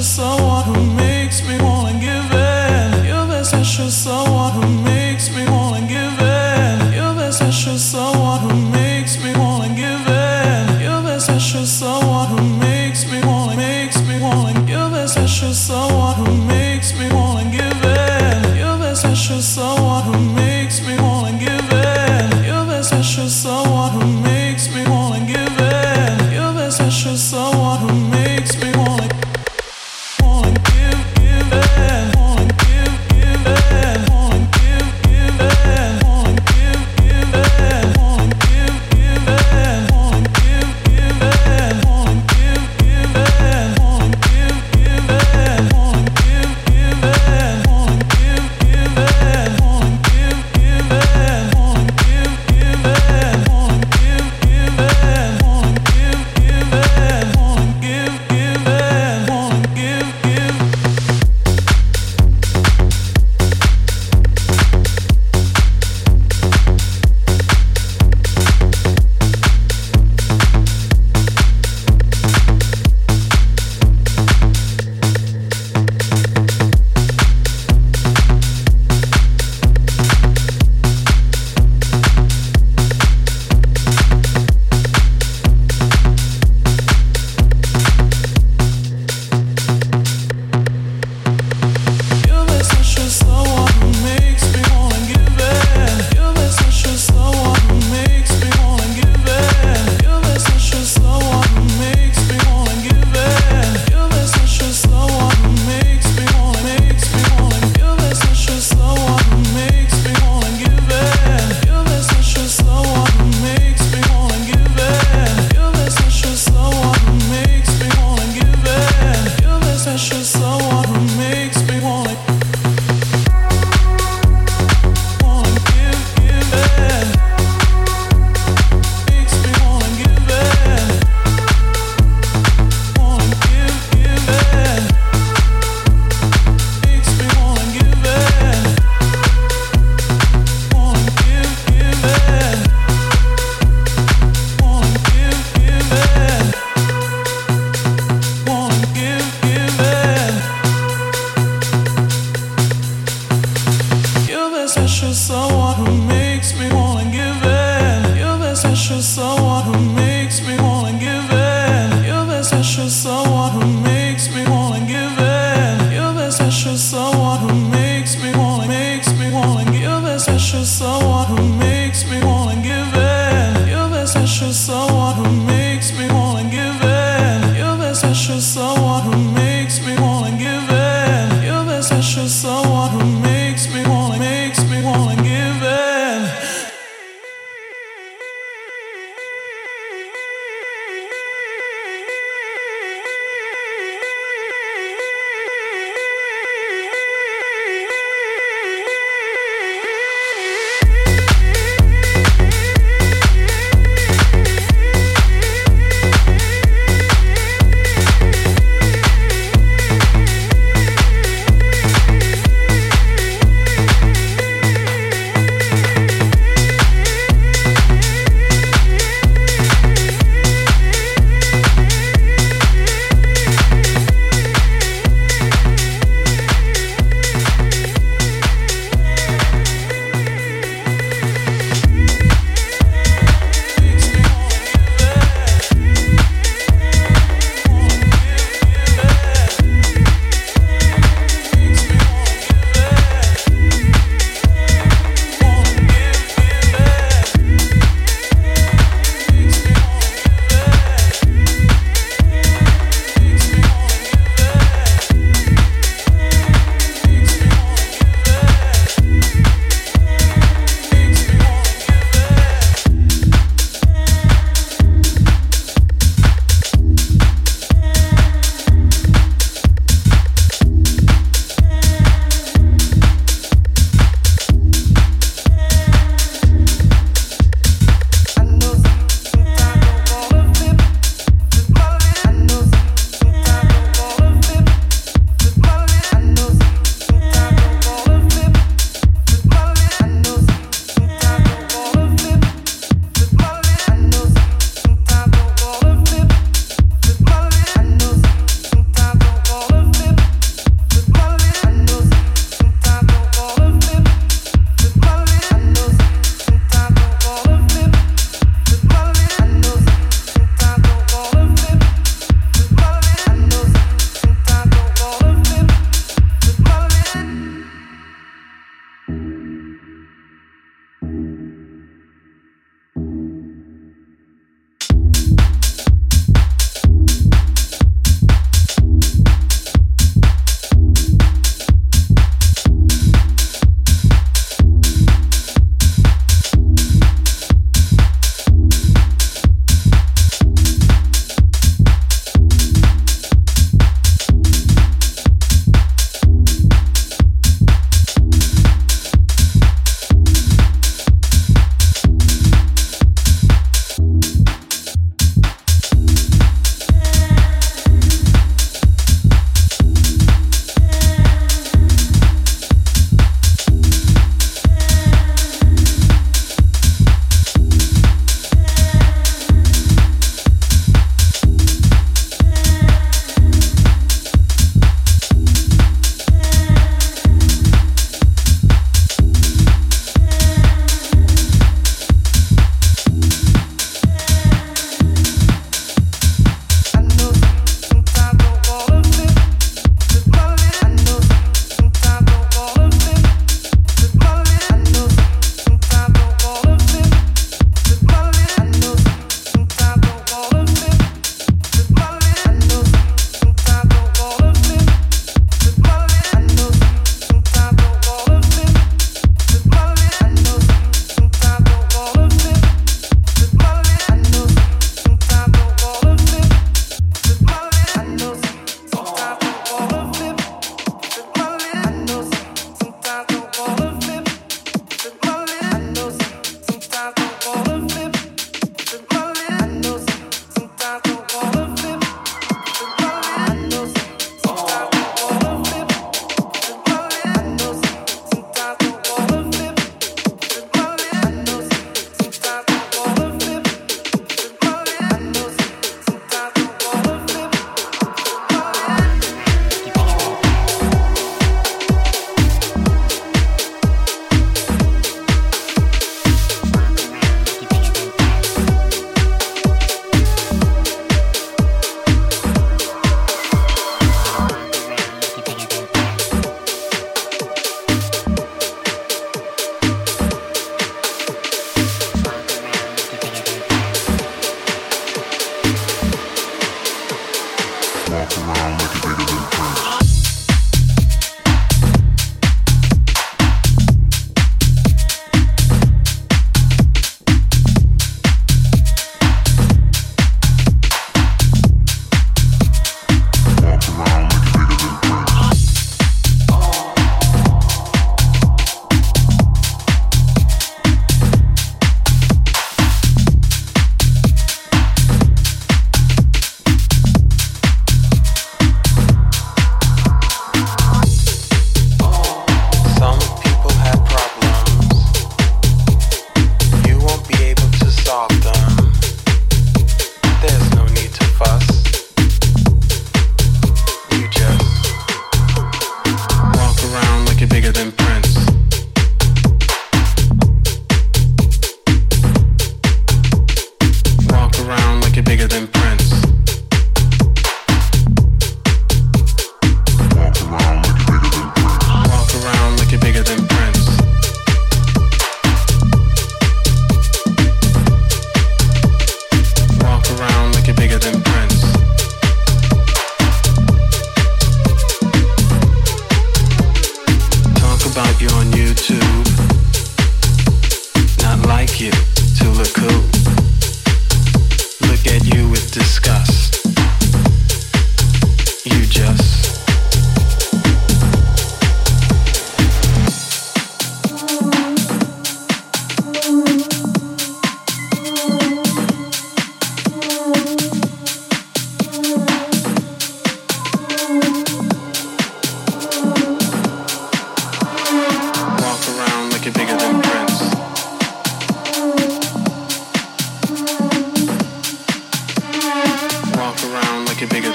someone who makes me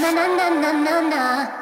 na na na na na.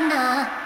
んだ